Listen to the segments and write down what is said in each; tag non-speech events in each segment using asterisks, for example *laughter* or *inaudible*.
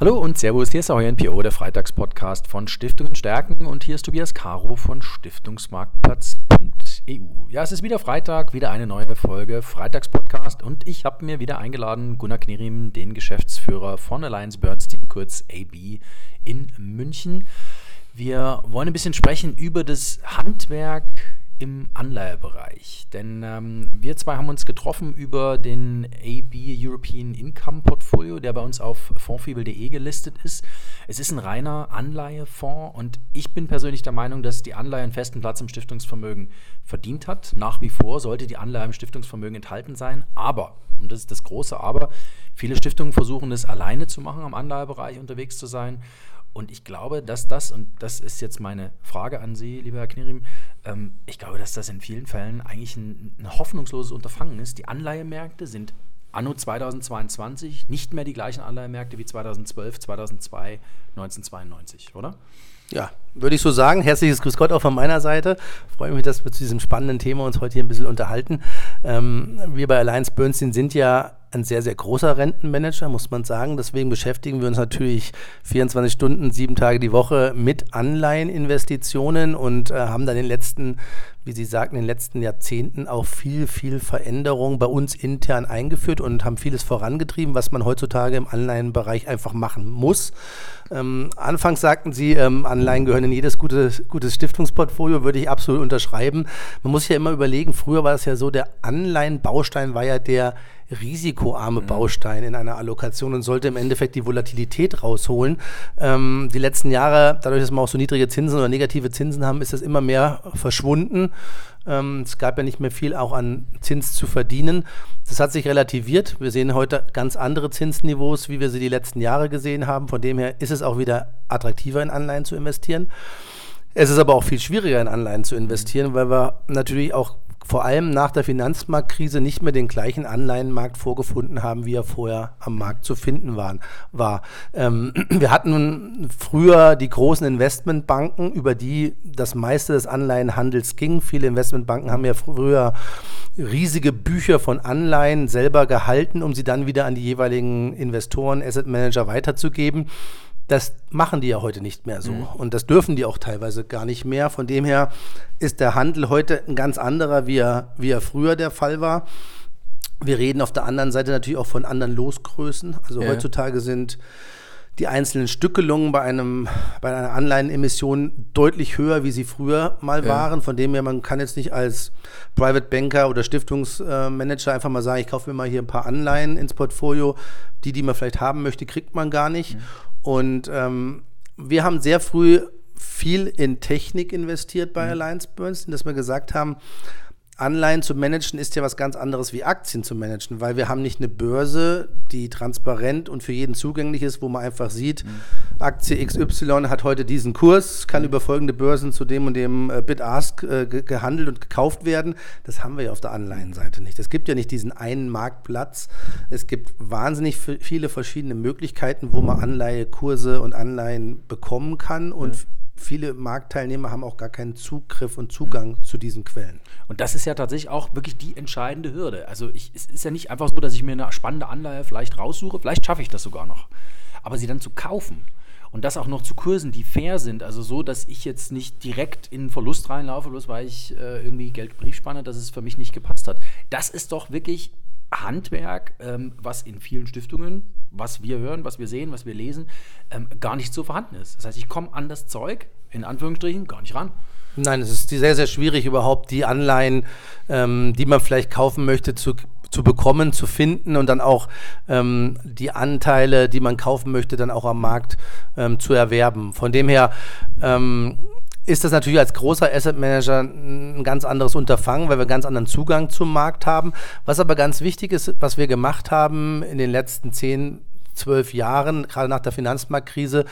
Hallo und Servus, hier ist euer NPO, der Freitagspodcast von Stiftungen stärken und hier ist Tobias Caro von Stiftungsmarktplatz.eu. Ja, es ist wieder Freitag, wieder eine neue Folge Freitagspodcast und ich habe mir wieder eingeladen Gunnar Knerim, den Geschäftsführer von Alliance Bernstein, kurz AB, in München. Wir wollen ein bisschen sprechen über das Handwerk im Anleihebereich. Denn ähm, wir zwei haben uns getroffen über den AB European Income Portfolio, der bei uns auf fondfibel.de gelistet ist. Es ist ein reiner Anleihefonds und ich bin persönlich der Meinung, dass die Anleihe einen festen Platz im Stiftungsvermögen verdient hat. Nach wie vor sollte die Anleihe im Stiftungsvermögen enthalten sein. Aber, und das ist das große Aber, viele Stiftungen versuchen es alleine zu machen, am Anleihebereich unterwegs zu sein. Und ich glaube, dass das, und das ist jetzt meine Frage an Sie, lieber Herr Knirim, ähm, ich glaube, dass das in vielen Fällen eigentlich ein, ein hoffnungsloses Unterfangen ist. Die Anleihemärkte sind anno 2022 nicht mehr die gleichen Anleihemärkte wie 2012, 2002, 1992, oder? Ja, würde ich so sagen. Herzliches Grüß Gott auch von meiner Seite. Freue mich, dass wir zu diesem spannenden Thema uns heute hier ein bisschen unterhalten. Ähm, wir bei Alliance Bernstein sind ja ein sehr, sehr großer Rentenmanager, muss man sagen. Deswegen beschäftigen wir uns natürlich 24 Stunden, sieben Tage die Woche mit Anleiheninvestitionen und äh, haben dann in den letzten, wie Sie sagten, in den letzten Jahrzehnten auch viel, viel Veränderung bei uns intern eingeführt und haben vieles vorangetrieben, was man heutzutage im Anleihenbereich einfach machen muss. Ähm, anfangs sagten Sie, ähm, Anleihen gehören in jedes gutes, gutes Stiftungsportfolio, würde ich absolut unterschreiben. Man muss ja immer überlegen, früher war es ja so, der Anleihenbaustein war ja der risikoarme mhm. Baustein in einer Allokation und sollte im Endeffekt die Volatilität rausholen. Ähm, die letzten Jahre, dadurch, dass wir auch so niedrige Zinsen oder negative Zinsen haben, ist das immer mehr verschwunden. Ähm, es gab ja nicht mehr viel auch an Zins zu verdienen. Das hat sich relativiert. Wir sehen heute ganz andere Zinsniveaus, wie wir sie die letzten Jahre gesehen haben. Von dem her ist es auch wieder attraktiver in Anleihen zu investieren. Es ist aber auch viel schwieriger in Anleihen zu investieren, weil wir natürlich auch vor allem nach der Finanzmarktkrise nicht mehr den gleichen Anleihenmarkt vorgefunden haben, wie er vorher am Markt zu finden waren, war. Ähm, *clears throat* wir hatten früher die großen Investmentbanken, über die das meiste des Anleihenhandels ging. Viele Investmentbanken haben ja früher riesige Bücher von Anleihen selber gehalten, um sie dann wieder an die jeweiligen Investoren, Asset Manager weiterzugeben. Das machen die ja heute nicht mehr so. Mhm. Und das dürfen die auch teilweise gar nicht mehr. Von dem her ist der Handel heute ein ganz anderer, wie er, wie er früher der Fall war. Wir reden auf der anderen Seite natürlich auch von anderen Losgrößen. Also ja. heutzutage sind die einzelnen Stückelungen bei, einem, bei einer Anleihenemission deutlich höher, wie sie früher mal ja. waren. Von dem her, man kann jetzt nicht als Private Banker oder Stiftungsmanager einfach mal sagen, ich kaufe mir mal hier ein paar Anleihen ins Portfolio. Die, die man vielleicht haben möchte, kriegt man gar nicht. Mhm. Und ähm, wir haben sehr früh viel in Technik investiert bei mhm. Alliance Bernstein, dass wir gesagt haben, Anleihen zu managen ist ja was ganz anderes wie Aktien zu managen, weil wir haben nicht eine Börse, die transparent und für jeden zugänglich ist, wo man einfach sieht, mhm. Aktie XY hat heute diesen Kurs, kann mhm. über folgende Börsen zu dem und dem äh, Bid-Ask äh, gehandelt und gekauft werden. Das haben wir ja auf der Anleihenseite nicht. Es gibt ja nicht diesen einen Marktplatz. Es gibt wahnsinnig viele verschiedene Möglichkeiten, wo man Anleihekurse und Anleihen bekommen kann und ja viele Marktteilnehmer haben auch gar keinen Zugriff und Zugang mhm. zu diesen Quellen. Und das ist ja tatsächlich auch wirklich die entscheidende Hürde. Also ich, es ist ja nicht einfach so, dass ich mir eine spannende Anleihe vielleicht raussuche, vielleicht schaffe ich das sogar noch. Aber sie dann zu kaufen und das auch noch zu Kursen, die fair sind, also so, dass ich jetzt nicht direkt in Verlust reinlaufe, bloß weil ich äh, irgendwie Geld Briefspanne, dass es für mich nicht gepasst hat. Das ist doch wirklich Handwerk, ähm, was in vielen Stiftungen, was wir hören, was wir sehen, was wir lesen, ähm, gar nicht so vorhanden ist. Das heißt, ich komme an das Zeug, in Anführungsstrichen, gar nicht ran. Nein, es ist sehr, sehr schwierig, überhaupt die Anleihen, ähm, die man vielleicht kaufen möchte, zu, zu bekommen, zu finden und dann auch ähm, die Anteile, die man kaufen möchte, dann auch am Markt ähm, zu erwerben. Von dem her ähm, ist das natürlich als großer Asset Manager ein ganz anderes Unterfangen, weil wir ganz anderen Zugang zum Markt haben. Was aber ganz wichtig ist, was wir gemacht haben in den letzten zehn, zwölf Jahren, gerade nach der Finanzmarktkrise,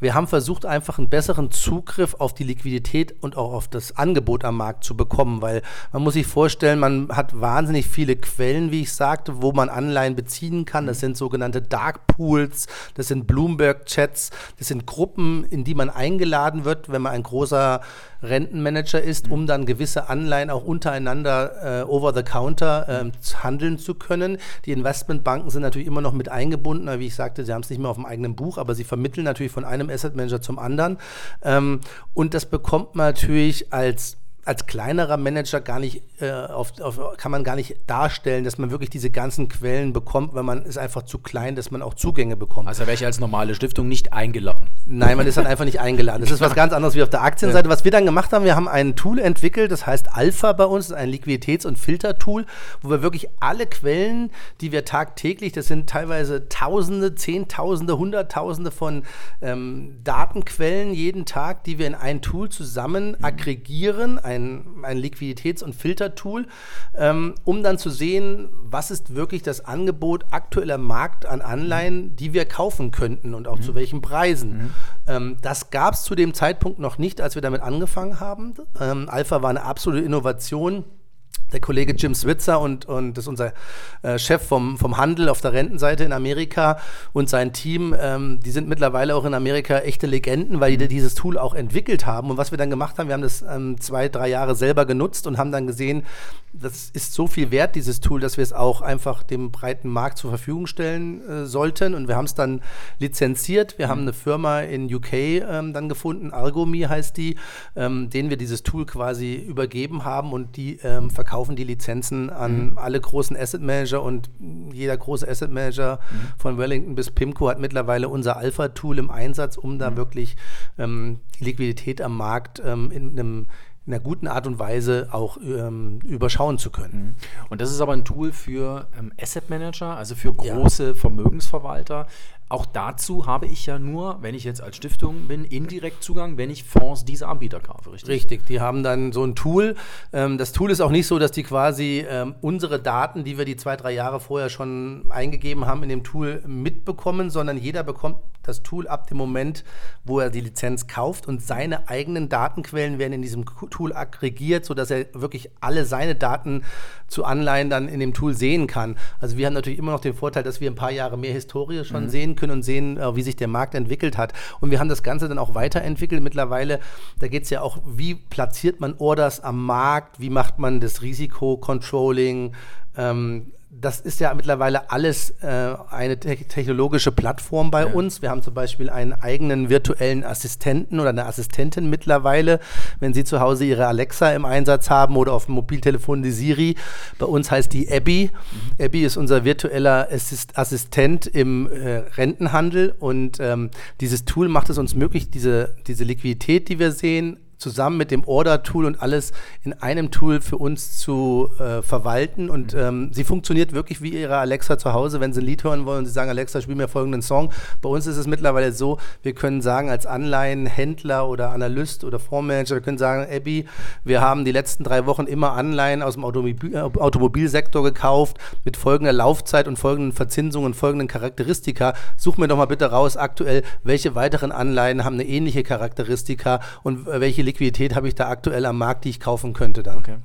wir haben versucht, einfach einen besseren Zugriff auf die Liquidität und auch auf das Angebot am Markt zu bekommen, weil man muss sich vorstellen, man hat wahnsinnig viele Quellen, wie ich sagte, wo man Anleihen beziehen kann. Das sind sogenannte Dark Pools, das sind Bloomberg-Chats, das sind Gruppen, in die man eingeladen wird, wenn man ein großer Rentenmanager ist, um dann gewisse Anleihen auch untereinander äh, over the counter äh, handeln zu können. Die Investmentbanken sind natürlich immer noch mit eingebunden, aber wie ich sagte, sie haben es nicht mehr auf dem eigenen Buch, aber sie vermitteln natürlich von einem Asset Manager zum anderen. Ähm, und das bekommt man natürlich als als kleinerer Manager gar nicht, äh, auf, auf, kann man gar nicht darstellen, dass man wirklich diese ganzen Quellen bekommt, weil man ist einfach zu klein, dass man auch Zugänge bekommt. Also wäre ich als normale Stiftung nicht eingeladen. Nein, man ist dann einfach nicht eingeladen. Das ist was ganz anderes wie auf der Aktienseite. Was wir dann gemacht haben, wir haben ein Tool entwickelt, das heißt Alpha bei uns, ein Liquiditäts- und Filtertool, wo wir wirklich alle Quellen, die wir tagtäglich, das sind teilweise Tausende, Zehntausende, Hunderttausende von ähm, Datenquellen jeden Tag, die wir in ein Tool zusammen aggregieren, ein, ein Liquiditäts- und Filtertool, ähm, um dann zu sehen, was ist wirklich das Angebot aktueller Markt an Anleihen, die wir kaufen könnten und auch mhm. zu welchen Preisen. Mhm. Ähm, das gab es zu dem Zeitpunkt noch nicht, als wir damit angefangen haben. Ähm, Alpha war eine absolute Innovation der Kollege Jim Switzer und, und das ist unser äh, Chef vom, vom Handel auf der Rentenseite in Amerika und sein Team, ähm, die sind mittlerweile auch in Amerika echte Legenden, weil die dieses Tool auch entwickelt haben. Und was wir dann gemacht haben, wir haben das ähm, zwei, drei Jahre selber genutzt und haben dann gesehen, das ist so viel wert, dieses Tool, dass wir es auch einfach dem breiten Markt zur Verfügung stellen äh, sollten. Und wir haben es dann lizenziert. Wir mhm. haben eine Firma in UK ähm, dann gefunden, Argomi heißt die, ähm, denen wir dieses Tool quasi übergeben haben und die ähm, verkaufen die Lizenzen an mhm. alle großen Asset Manager und jeder große Asset Manager mhm. von Wellington bis Pimco hat mittlerweile unser Alpha-Tool im Einsatz, um da mhm. wirklich ähm, die Liquidität am Markt ähm, in einem in einer guten Art und Weise auch ähm, überschauen zu können. Mhm. Und das ist aber ein Tool für ähm, Asset Manager, also für große ja. Vermögensverwalter. Auch dazu habe ich ja nur, wenn ich jetzt als Stiftung bin, indirekt Zugang, wenn ich Fonds dieser Anbieter kaufe, richtig? Richtig, die haben dann so ein Tool. Ähm, das Tool ist auch nicht so, dass die quasi ähm, unsere Daten, die wir die zwei, drei Jahre vorher schon eingegeben haben, in dem Tool mitbekommen, sondern jeder bekommt das Tool ab dem Moment, wo er die Lizenz kauft und seine eigenen Datenquellen werden in diesem Tool aggregiert, sodass er wirklich alle seine Daten zu Anleihen dann in dem Tool sehen kann. Also wir haben natürlich immer noch den Vorteil, dass wir ein paar Jahre mehr Historie schon mhm. sehen können und sehen, äh, wie sich der Markt entwickelt hat. Und wir haben das Ganze dann auch weiterentwickelt. Mittlerweile, da geht es ja auch, wie platziert man Orders am Markt, wie macht man das Risikocontrolling, ähm, das ist ja mittlerweile alles äh, eine te technologische Plattform bei ja. uns. Wir haben zum Beispiel einen eigenen virtuellen Assistenten oder eine Assistentin mittlerweile, wenn Sie zu Hause Ihre Alexa im Einsatz haben oder auf dem Mobiltelefon die Siri. Bei uns heißt die Abby. Mhm. Abby ist unser virtueller Assist Assistent im äh, Rentenhandel und ähm, dieses Tool macht es uns möglich, diese, diese Liquidität, die wir sehen, zusammen mit dem Order-Tool und alles in einem Tool für uns zu äh, verwalten. Und mhm. ähm, sie funktioniert wirklich wie ihre Alexa zu Hause, wenn sie ein Lied hören wollen und sie sagen, Alexa, spiel mir folgenden Song. Bei uns ist es mittlerweile so, wir können sagen, als Anleihenhändler oder Analyst oder Fondsmanager, wir können sagen, Abby, wir haben die letzten drei Wochen immer Anleihen aus dem Automobil, Automobilsektor gekauft mit folgender Laufzeit und folgenden Verzinsungen und folgenden Charakteristika. Such mir doch mal bitte raus aktuell, welche weiteren Anleihen haben eine ähnliche Charakteristika und äh, welche Liquidität habe ich da aktuell am Markt, die ich kaufen könnte dann. Okay.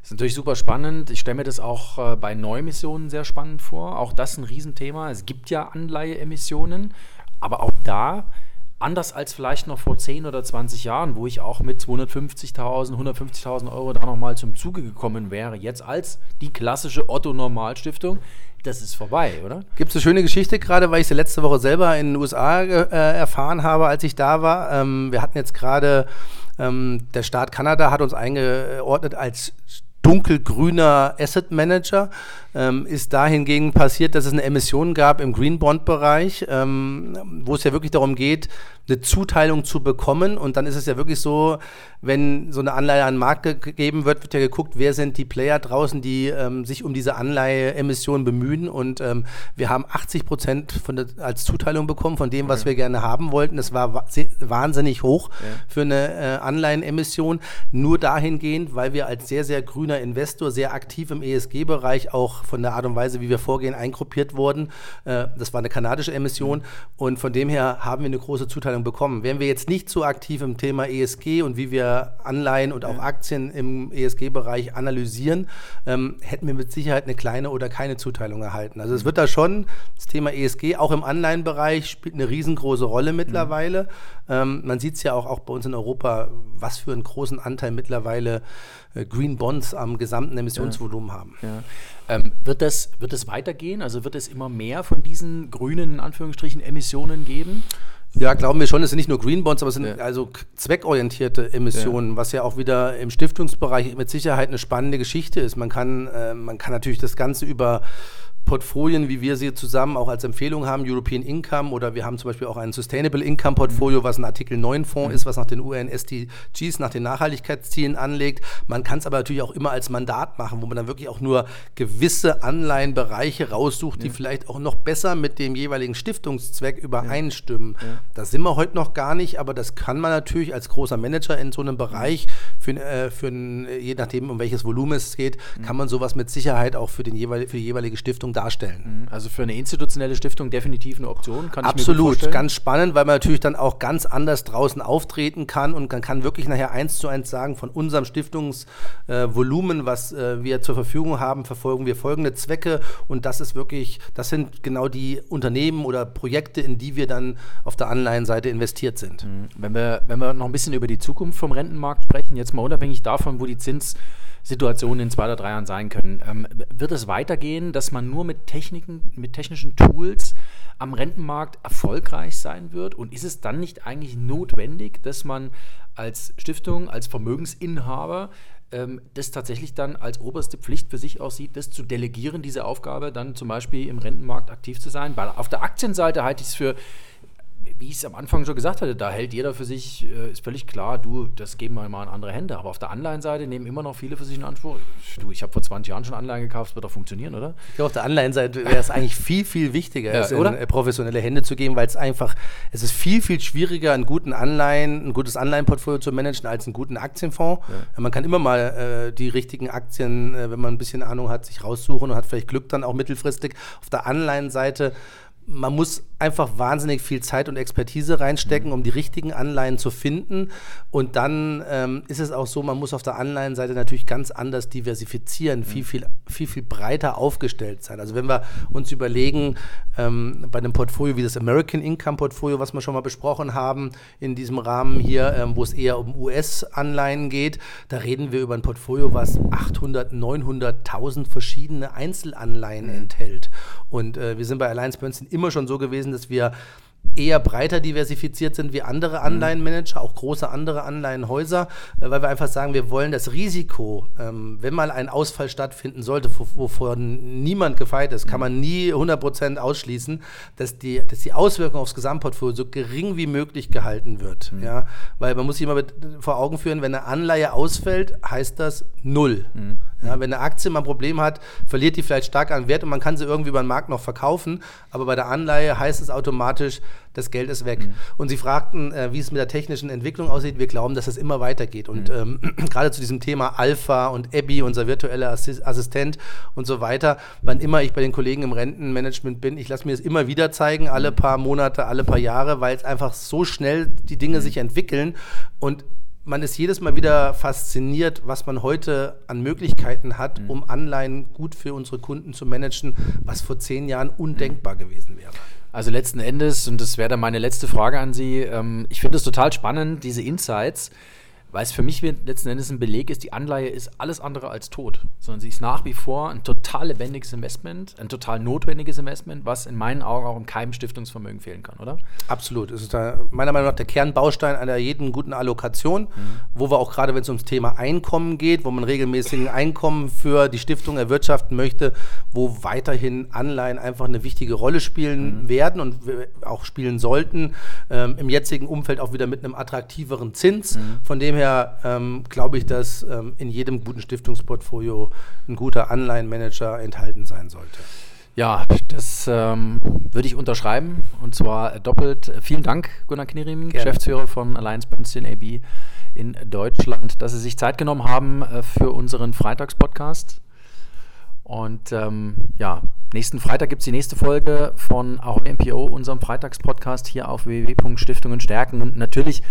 Das ist natürlich super spannend. Ich stelle mir das auch äh, bei Neuemissionen sehr spannend vor. Auch das ist ein Riesenthema. Es gibt ja Anleiheemissionen, aber auch da, anders als vielleicht noch vor 10 oder 20 Jahren, wo ich auch mit 250.000, 150.000 Euro da nochmal zum Zuge gekommen wäre, jetzt als die klassische Otto-Normalstiftung, das ist vorbei, oder? Gibt es eine schöne Geschichte gerade, weil ich sie letzte Woche selber in den USA äh, erfahren habe, als ich da war. Ähm, wir hatten jetzt gerade, ähm, der Staat Kanada hat uns eingeordnet als dunkelgrüner Asset Manager ähm, ist da hingegen passiert, dass es eine Emission gab im Green Bond Bereich, ähm, wo es ja wirklich darum geht, eine Zuteilung zu bekommen. Und dann ist es ja wirklich so, wenn so eine Anleihe an den Markt gegeben wird, wird ja geguckt, wer sind die Player draußen, die ähm, sich um diese Anleiheemission bemühen. Und ähm, wir haben 80 Prozent von der, als Zuteilung bekommen von dem, was ja. wir gerne haben wollten. Das war wahnsinnig hoch ja. für eine äh, Anleihenemission. Nur dahingehend, weil wir als sehr, sehr grüner Investor sehr aktiv im ESG-Bereich auch von der Art und Weise, wie wir vorgehen, eingruppiert wurden. Äh, das war eine kanadische Emission mhm. und von dem her haben wir eine große Zuteilung bekommen. Wären wir jetzt nicht so aktiv im Thema ESG und wie wir Anleihen und auch Aktien im ESG-Bereich analysieren, ähm, hätten wir mit Sicherheit eine kleine oder keine Zuteilung erhalten. Also es wird da schon, das Thema ESG auch im Anleihenbereich spielt eine riesengroße Rolle mittlerweile. Mhm. Ähm, man sieht es ja auch, auch bei uns in Europa, was für einen großen Anteil mittlerweile äh, Green Bonds am gesamten Emissionsvolumen ja. haben. Ja. Ähm, wird, das, wird das weitergehen? Also wird es immer mehr von diesen grünen, in Anführungsstrichen, Emissionen geben? Ja, glauben wir schon, es sind nicht nur Green Bonds, aber es sind ja. also zweckorientierte Emissionen, ja. was ja auch wieder im Stiftungsbereich mit Sicherheit eine spannende Geschichte ist. Man kann, äh, man kann natürlich das Ganze über Portfolien, wie wir sie zusammen auch als Empfehlung haben, European Income oder wir haben zum Beispiel auch ein Sustainable Income Portfolio, was ein Artikel 9 Fonds mhm. ist, was nach den UN-SDGs, nach den Nachhaltigkeitszielen anlegt. Man kann es aber natürlich auch immer als Mandat machen, wo man dann wirklich auch nur gewisse Anleihenbereiche raussucht, ja. die vielleicht auch noch besser mit dem jeweiligen Stiftungszweck übereinstimmen. Ja. Ja. Das sind wir heute noch gar nicht, aber das kann man natürlich als großer Manager in so einem Bereich, für, äh, für ein, je nachdem, um welches Volumen es geht, mhm. kann man sowas mit Sicherheit auch für, den jeweil, für die jeweilige Stiftung darstellen. Mhm. Also für eine institutionelle Stiftung definitiv eine Option, kann Absolut, ich mir ganz spannend, weil man natürlich dann auch ganz anders draußen auftreten kann und man kann wirklich nachher eins zu eins sagen, von unserem Stiftungsvolumen, äh, was äh, wir zur Verfügung haben, verfolgen wir folgende Zwecke und das ist wirklich, das sind genau die Unternehmen oder Projekte, in die wir dann auf der Anleihenseite investiert sind. Mhm. Wenn wir, wenn wir noch ein bisschen über die Zukunft vom Rentenmarkt sprechen, jetzt mal unabhängig davon, wo die Zins Situationen in zwei oder drei Jahren sein können. Ähm, wird es weitergehen, dass man nur mit Techniken, mit technischen Tools am Rentenmarkt erfolgreich sein wird? Und ist es dann nicht eigentlich notwendig, dass man als Stiftung, als Vermögensinhaber ähm, das tatsächlich dann als oberste Pflicht für sich aussieht, das zu delegieren, diese Aufgabe, dann zum Beispiel im Rentenmarkt aktiv zu sein? Weil auf der Aktienseite halte ich es für wie ich es am Anfang schon gesagt hatte, da hält jeder für sich, äh, ist völlig klar, du, das geben wir mal in andere Hände. Aber auf der Anleihenseite nehmen immer noch viele für sich in Anspruch. Du, ich habe vor 20 Jahren schon Anleihen gekauft, das wird doch funktionieren, oder? Ich glaube, auf der Anleihenseite wäre es eigentlich viel, viel wichtiger, ja, es in äh, professionelle Hände zu geben, weil es einfach, es ist viel, viel schwieriger, einen guten Anleihen, ein gutes Anleihenportfolio zu managen, als einen guten Aktienfonds. Ja. Man kann immer mal äh, die richtigen Aktien, äh, wenn man ein bisschen Ahnung hat, sich raussuchen und hat vielleicht Glück dann auch mittelfristig. Auf der Anleihenseite man muss einfach wahnsinnig viel Zeit und Expertise reinstecken, mhm. um die richtigen Anleihen zu finden. Und dann ähm, ist es auch so, man muss auf der Anleihenseite natürlich ganz anders diversifizieren, mhm. viel, viel, viel, viel breiter aufgestellt sein. Also wenn wir uns überlegen, ähm, bei einem Portfolio wie das American Income Portfolio, was wir schon mal besprochen haben, in diesem Rahmen hier, ähm, wo es eher um US-Anleihen geht, da reden wir über ein Portfolio, was 800, 900.000 verschiedene Einzelanleihen mhm. enthält. Und äh, wir sind bei Alliance Bernstein immer schon so gewesen, dass wir eher breiter diversifiziert sind wie andere mhm. Anleihenmanager, auch große andere Anleihenhäuser, äh, weil wir einfach sagen, wir wollen das Risiko, ähm, wenn mal ein Ausfall stattfinden sollte, wovon niemand gefeit ist, kann mhm. man nie 100% ausschließen, dass die, dass die Auswirkung aufs Gesamtportfolio so gering wie möglich gehalten wird. Mhm. Ja? Weil man muss sich immer vor Augen führen, wenn eine Anleihe ausfällt, heißt das null. Mhm. Ja, wenn eine Aktie mal ein Problem hat, verliert die vielleicht stark an Wert und man kann sie irgendwie über den Markt noch verkaufen. Aber bei der Anleihe heißt es automatisch, das Geld ist weg. Mhm. Und Sie fragten, äh, wie es mit der technischen Entwicklung aussieht. Wir glauben, dass es immer weitergeht. Und mhm. ähm, *clears throat* gerade zu diesem Thema Alpha und Abby, unser virtueller Assistent und so weiter, wann immer ich bei den Kollegen im Rentenmanagement bin, ich lasse mir das immer wieder zeigen, alle mhm. paar Monate, alle paar Jahre, weil es einfach so schnell die Dinge mhm. sich entwickeln. Und man ist jedes Mal wieder fasziniert, was man heute an Möglichkeiten hat, mhm. um Anleihen gut für unsere Kunden zu managen, was vor zehn Jahren undenkbar gewesen wäre. Also letzten Endes, und das wäre dann meine letzte Frage an Sie, ähm, ich finde es total spannend, diese Insights weil es für mich letzten Endes ein Beleg ist, die Anleihe ist alles andere als tot, sondern sie ist nach wie vor ein total lebendiges Investment, ein total notwendiges Investment, was in meinen Augen auch in keinem Stiftungsvermögen fehlen kann, oder? Absolut. Es ist da meiner Meinung nach der Kernbaustein einer jeden guten Allokation, mhm. wo wir auch gerade, wenn es ums Thema Einkommen geht, wo man regelmäßigen Einkommen für die Stiftung erwirtschaften möchte, wo weiterhin Anleihen einfach eine wichtige Rolle spielen mhm. werden und auch spielen sollten, ähm, im jetzigen Umfeld auch wieder mit einem attraktiveren Zins. Mhm. Von dem her daher ähm, glaube ich, dass ähm, in jedem guten Stiftungsportfolio ein guter Anleihenmanager enthalten sein sollte. Ja, das ähm, würde ich unterschreiben und zwar doppelt. Vielen Dank, Gunnar Knierim, Geschäftsführer von Alliance Bernstein AB in Deutschland, dass Sie sich Zeit genommen haben äh, für unseren Freitagspodcast. Und ähm, ja, nächsten Freitag gibt es die nächste Folge von Ahoy MPO, unserem Freitagspodcast hier auf www.stiftungen stärken. Und natürlich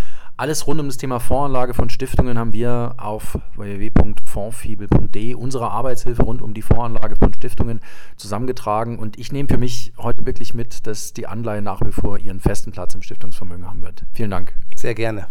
alles rund um das Thema Voranlage von Stiftungen haben wir auf www.fondsfibel.de, unsere Arbeitshilfe rund um die Voranlage von Stiftungen, zusammengetragen. Und ich nehme für mich heute wirklich mit, dass die Anleihe nach wie vor ihren festen Platz im Stiftungsvermögen haben wird. Vielen Dank. Sehr gerne.